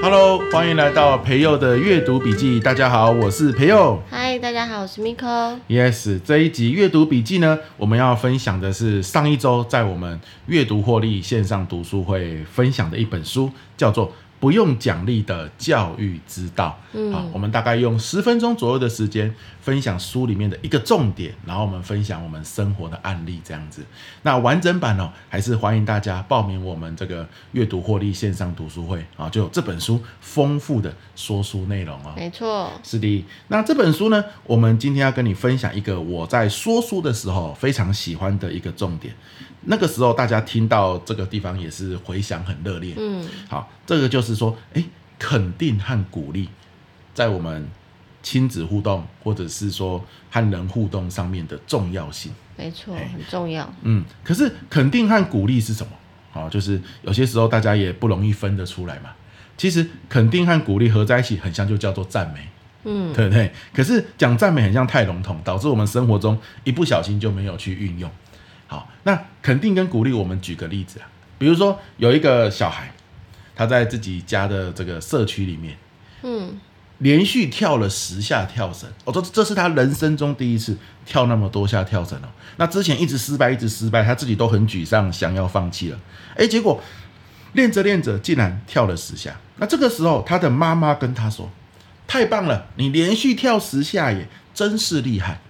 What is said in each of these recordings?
Hello，欢迎来到培佑的阅读笔记。大家好，我是培佑。Hi，大家好，我是 Miko。Yes，这一集阅读笔记呢，我们要分享的是上一周在我们阅读获利线上读书会分享的一本书，叫做。不用奖励的教育之道。嗯，好，我们大概用十分钟左右的时间分享书里面的一个重点，然后我们分享我们生活的案例，这样子。那完整版哦，还是欢迎大家报名我们这个阅读获利线上读书会啊，就有这本书丰富的说书内容哦。没错，是的。那这本书呢，我们今天要跟你分享一个我在说书的时候非常喜欢的一个重点。那个时候大家听到这个地方也是回响很热烈。嗯，好，这个就是说，诶，肯定和鼓励，在我们亲子互动或者是说和人互动上面的重要性。没错，很重要。嗯，可是肯定和鼓励是什么？好，就是有些时候大家也不容易分得出来嘛。其实肯定和鼓励合在一起，很像就叫做赞美。嗯，对不对？可是讲赞美很像太笼统，导致我们生活中一不小心就没有去运用。好，那肯定跟鼓励，我们举个例子啊，比如说有一个小孩，他在自己家的这个社区里面，嗯，连续跳了十下跳绳，哦，这这是他人生中第一次跳那么多下跳绳哦。那之前一直失败，一直失败，他自己都很沮丧，想要放弃了。诶，结果练着练着，竟然跳了十下。那这个时候，他的妈妈跟他说：“太棒了，你连续跳十下耶，真是厉害。”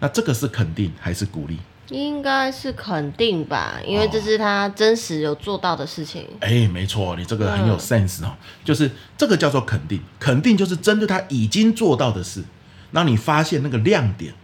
那这个是肯定还是鼓励？应该是肯定吧，因为这是他真实有做到的事情。哎、哦，没错，你这个很有 sense 哦。嗯、就是这个叫做肯定，肯定就是针对他已经做到的事，让你发现那个亮点，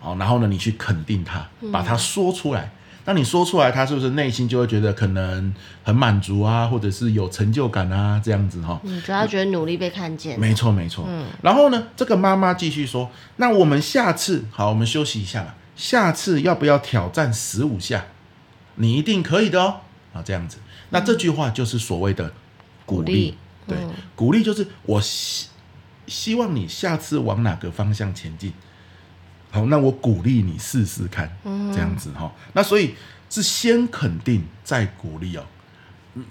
哦，然后呢，你去肯定他，把它说出来。那、嗯、你说出来，他是不是内心就会觉得可能很满足啊，或者是有成就感啊，这样子哈、哦？嗯，主要觉得努力被看见。没错，没错。嗯，然后呢，这个妈妈继续说，那我们下次好，我们休息一下吧。下次要不要挑战十五下？你一定可以的哦。啊，这样子，那这句话就是所谓的鼓励。对，嗯、鼓励就是我希希望你下次往哪个方向前进。好，那我鼓励你试试看，这样子哈。那所以是先肯定再鼓励哦。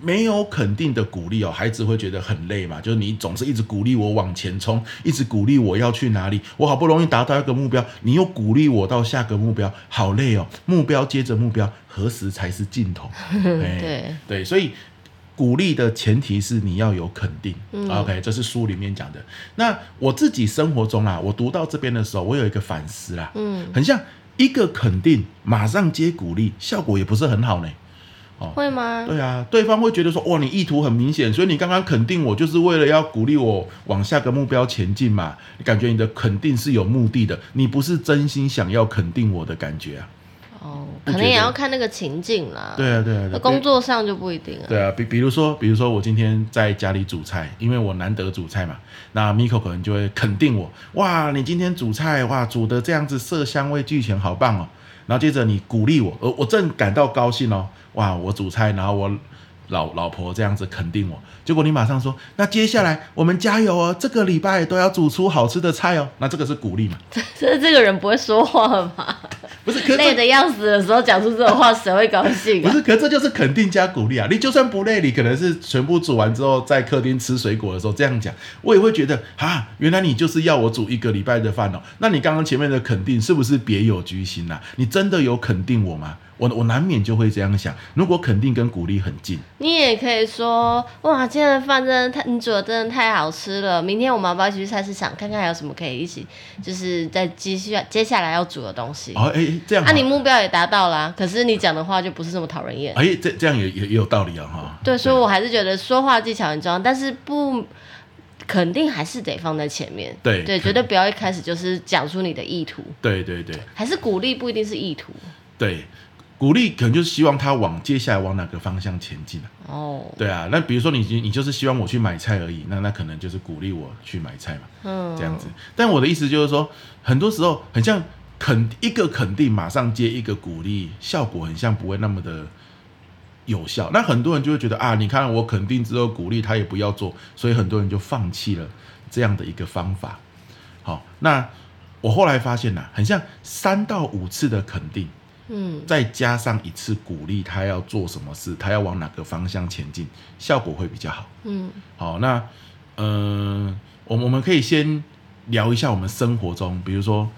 没有肯定的鼓励哦，孩子会觉得很累嘛。就是你总是一直鼓励我往前冲，一直鼓励我要去哪里。我好不容易达到一个目标，你又鼓励我到下个目标，好累哦。目标接着目标，何时才是尽头？对对，所以鼓励的前提是你要有肯定。嗯、OK，这是书里面讲的。那我自己生活中啊，我读到这边的时候，我有一个反思啦。嗯，很像一个肯定马上接鼓励，效果也不是很好呢。哦、会吗？对啊，对方会觉得说，哇，你意图很明显，所以你刚刚肯定我，就是为了要鼓励我往下个目标前进嘛。你感觉你的肯定是有目的的，你不是真心想要肯定我的感觉啊。哦，可能也要看那个情境啦。对啊，对啊，那工作上就不一定了。对啊，比比如说，比如说我今天在家里煮菜，因为我难得煮菜嘛，那 Miko 可能就会肯定我，哇，你今天煮菜哇，煮的这样子色香味俱全，好棒哦。然后接着你鼓励我，而我正感到高兴哦，哇，我煮菜，然后我老老婆这样子肯定我，结果你马上说，那接下来我们加油哦，这个礼拜都要煮出好吃的菜哦，那这个是鼓励嘛？这这这个人不会说话吗？不是，累得要死的时候讲出这种话，谁会高兴啊？不是，可是这就是肯定加鼓励啊！你就算不累，你可能是全部煮完之后，在客厅吃水果的时候这样讲，我也会觉得啊，原来你就是要我煮一个礼拜的饭哦。那你刚刚前面的肯定是不是别有居心啊？你真的有肯定我吗？我我难免就会这样想。如果肯定跟鼓励很近，你也可以说哇，今天的饭真的太，你煮的真的太好吃了。明天我们要不要一起去菜市场看看还有什么可以一起，就是在继续接下来要煮的东西？哦，哎，这样，那、啊、你目标也达到了，可是你讲的话就不是这么讨人厌。哎，这这样也也也有道理啊，哈。对，所以我还是觉得说话技巧很重要，但是不肯定还是得放在前面。对对，绝对不要一开始就是讲出你的意图。对对对，还是鼓励不一定是意图。对。鼓励可能就是希望他往接下来往哪个方向前进哦，对啊，那比如说你你就是希望我去买菜而已，那那可能就是鼓励我去买菜嘛，嗯，这样子。但我的意思就是说，很多时候很像肯一个肯定马上接一个鼓励，效果很像不会那么的有效。那很多人就会觉得啊，你看我肯定之后鼓励他也不要做，所以很多人就放弃了这样的一个方法。好，那我后来发现呐、啊，很像三到五次的肯定，嗯，再加上一次鼓励，他要做什么事，他要往哪个方向前进，效果会比较好。嗯，好，那嗯、呃，我们我们可以先聊一下我们生活中，比如说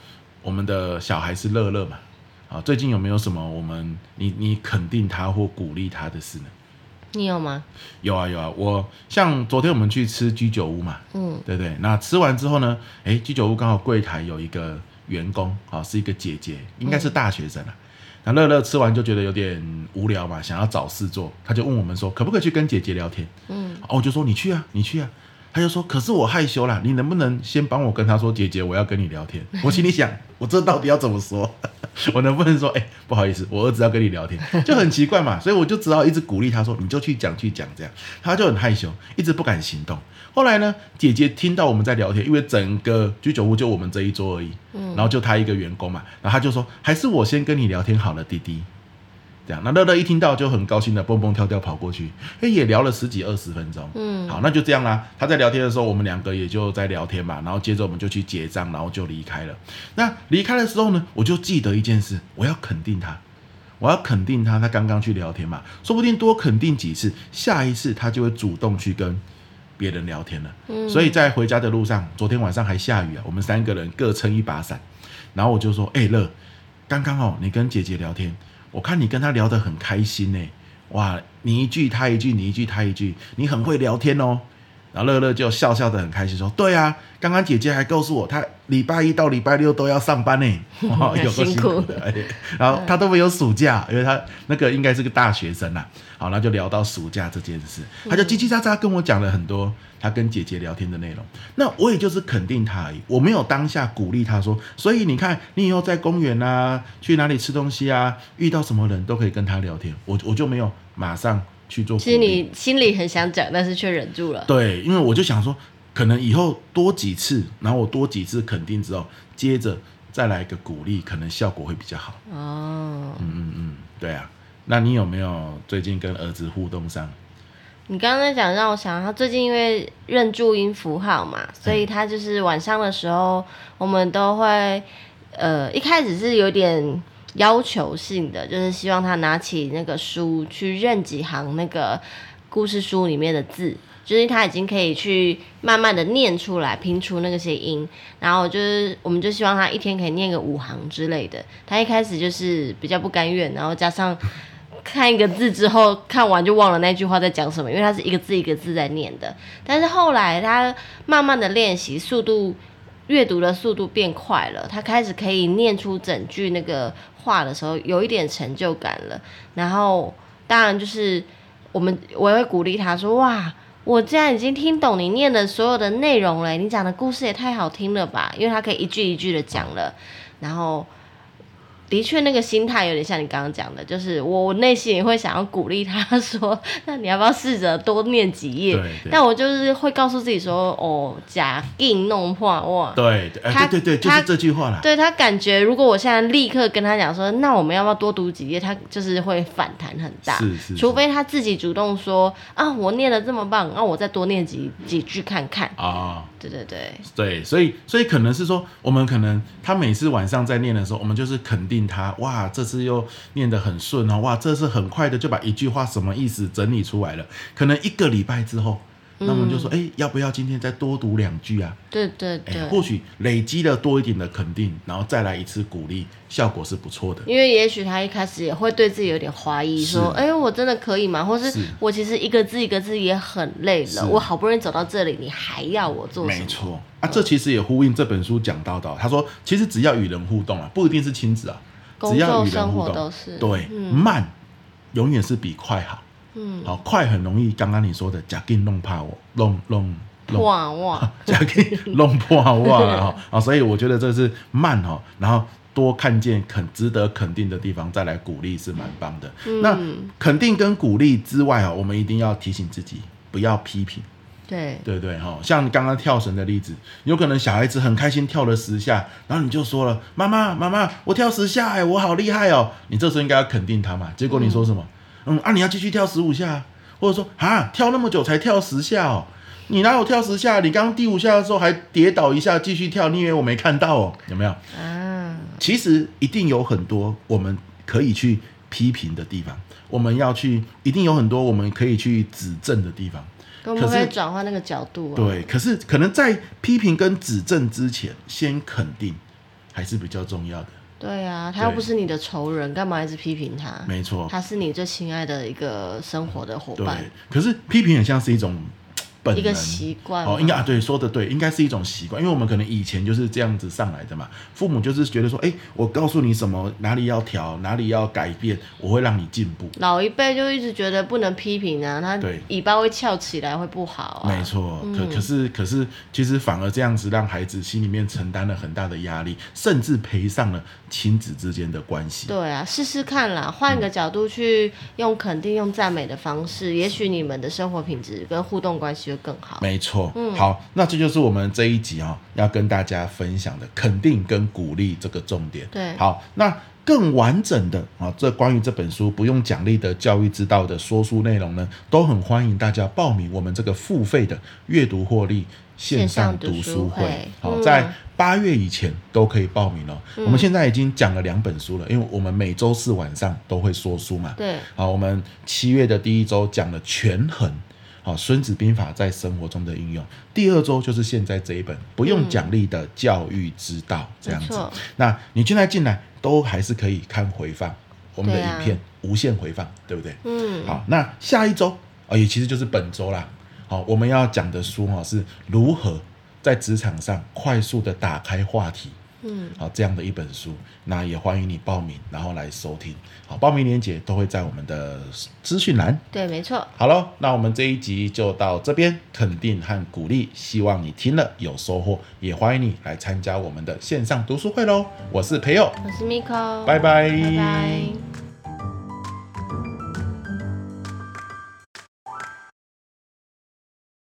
我们的小孩是乐乐嘛，啊，最近有没有什么我们你你肯定他或鼓励他的事呢？你有吗？有啊有啊，我像昨天我们去吃居酒屋嘛，嗯，对对，那吃完之后呢，哎，居酒屋刚好柜台有一个员工啊，是一个姐姐，应该是大学生啊。那乐乐吃完就觉得有点无聊嘛，想要找事做，他就问我们说，可不可以去跟姐姐聊天？嗯，哦，我就说你去啊，你去啊。他就说：“可是我害羞啦，你能不能先帮我跟他说，姐姐，我要跟你聊天？”我心里想，我这到底要怎么说？我能不能说，哎、欸，不好意思，我儿子要跟你聊天，就很奇怪嘛。所以我就只好一直鼓励他说：“你就去讲，去讲。”这样，他就很害羞，一直不敢行动。后来呢，姐姐听到我们在聊天，因为整个居酒屋就我们这一桌而已，然后就他一个员工嘛，然后他就说：“还是我先跟你聊天好了，弟弟。”这样，那乐乐一听到就很高兴的蹦蹦跳跳跑过去，哎，也聊了十几二十分钟。嗯，好，那就这样啦。他在聊天的时候，我们两个也就在聊天嘛。然后接着我们就去结账，然后就离开了。那离开的时候呢，我就记得一件事，我要肯定他，我要肯定他。他刚刚去聊天嘛，说不定多肯定几次，下一次他就会主动去跟别人聊天了。嗯，所以在回家的路上，昨天晚上还下雨啊，我们三个人各撑一把伞。然后我就说，哎，乐，刚刚哦，你跟姐姐聊天。我看你跟他聊得很开心呢，哇，你一句他一句，你一句他一句，你很会聊天哦。然后乐乐就笑笑的很开心，说：“对啊，刚刚姐姐还告诉我，她礼拜一到礼拜六都要上班呢，哇，有个辛苦的。苦”然后她都没有暑假，因为她那个应该是个大学生啦。好，那就聊到暑假这件事，他就叽叽喳喳跟我讲了很多他跟姐姐聊天的内容。那我也就是肯定他而已，我没有当下鼓励他说，所以你看，你以后在公园啊，去哪里吃东西啊，遇到什么人都可以跟他聊天。我我就没有马上。去做。其实你心里很想讲，但是却忍住了。对，因为我就想说，可能以后多几次，然后我多几次肯定之后，接着再来一个鼓励，可能效果会比较好。哦，嗯嗯嗯，对啊。那你有没有最近跟儿子互动上？你刚刚在讲，让我想他最近因为认注音符号嘛，所以他就是晚上的时候，我们都会，呃，一开始是有点。要求性的就是希望他拿起那个书去认几行那个故事书里面的字，就是他已经可以去慢慢的念出来，拼出那些音，然后就是我们就希望他一天可以念个五行之类的。他一开始就是比较不甘愿，然后加上看一个字之后看完就忘了那句话在讲什么，因为他是一个字一个字在念的。但是后来他慢慢的练习，速度阅读的速度变快了，他开始可以念出整句那个。话的时候有一点成就感了，然后当然就是我们我也会鼓励他说：“哇，我既然已经听懂你念的所有的内容了，你讲的故事也太好听了吧？”因为他可以一句一句的讲了，然后。的确，那个心态有点像你刚刚讲的，就是我我内心也会想要鼓励他 说，那你要不要试着多念几页？但我就是会告诉自己说，哦，假硬弄破哇。对，对，他对对对，就是这句话啦。对他感觉，如果我现在立刻跟他讲说，那我们要不要多读几页？他就是会反弹很大。是是，是。除非他自己主动说啊，我念得这么棒，那我再多念几几句看看。啊、哦。对对对。对，所以所以可能是说，我们可能他每次晚上在念的时候，我们就是肯定。他哇，这次又念得很顺哦，哇，这次很快的就把一句话什么意思整理出来了。可能一个礼拜之后，那我们就说，哎，要不要今天再多读两句啊？对对对，或许累积了多一点的肯定，然后再来一次鼓励，效果是不错的。因为也许他一开始也会对自己有点怀疑，说，哎，我真的可以吗？或是，是我其实一个字一个字也很累了，我好不容易走到这里，你还要我做什么？没错啊，这其实也呼应这本书讲到的。他说，其实只要与人互动啊，不一定是亲子啊。只要与人互动，对，嗯、慢永远是比快好。嗯，好，快很容易，刚刚你说的假给弄怕我，弄 弄破哇，假给弄破哇哈啊，所以我觉得这是慢哈，然后多看见肯值得肯定的地方，再来鼓励是蛮棒的。嗯、那肯定跟鼓励之外啊，我们一定要提醒自己不要批评。对对对哈，像刚刚跳绳的例子，有可能小孩子很开心跳了十下，然后你就说了：“妈妈妈妈，我跳十下哎，我好厉害哦！”你这时候应该要肯定他嘛。结果你说什么？嗯，嗯啊，你要继续跳十五下，或者说啊，跳那么久才跳十下哦。你哪有跳十下？你刚刚第五下的时候还跌倒一下，继续跳，你以为我没看到哦？有没有？嗯，其实一定有很多我们可以去批评的地方，我们要去，一定有很多我们可以去指正的地方。可以转换那个角度啊？对，可是可能在批评跟指正之前，先肯定还是比较重要的。对啊，他又不是你的仇人，干嘛一直批评他？没错，他是你最亲爱的一个生活的伙伴。对，可是批评很像是一种。一个习惯哦，应该啊，对，说的对，应该是一种习惯，因为我们可能以前就是这样子上来的嘛。父母就是觉得说，哎，我告诉你什么，哪里要调，哪里要改变，我会让你进步。老一辈就一直觉得不能批评啊，他尾巴会翘起来会不好啊。没错，可可是可是，其实反而这样子让孩子心里面承担了很大的压力，甚至赔上了亲子之间的关系。对啊，试试看啦，换个角度去用肯定、用赞美的方式，也许你们的生活品质跟互动关系就更好。没错，嗯，好，那这就是我们这一集啊、哦、要跟大家分享的肯定跟鼓励这个重点。对，好，那更完整的啊，这关于这本书不用奖励的教育之道的说书内容呢，都很欢迎大家报名我们这个付费的阅读获利线上读书会。好，嗯、在八月以前都可以报名哦。嗯、我们现在已经讲了两本书了，因为我们每周四晚上都会说书嘛。对，好，我们七月的第一周讲了权衡。好，《孙子兵法》在生活中的应用。第二周就是现在这一本不用奖励的教育之道，这样子。嗯、那你现在进来都还是可以看回放，我们的影片无限回放，对不对？嗯。好，那下一周啊，也其实就是本周啦。好，我们要讲的书哈，是如何在职场上快速的打开话题。嗯，好，这样的一本书，那也欢迎你报名，然后来收听。好，报名链接都会在我们的资讯栏。对，没错。好喽，那我们这一集就到这边，肯定和鼓励，希望你听了有收获，也欢迎你来参加我们的线上读书会喽。我是培佑，我是 Miko，拜拜，拜拜。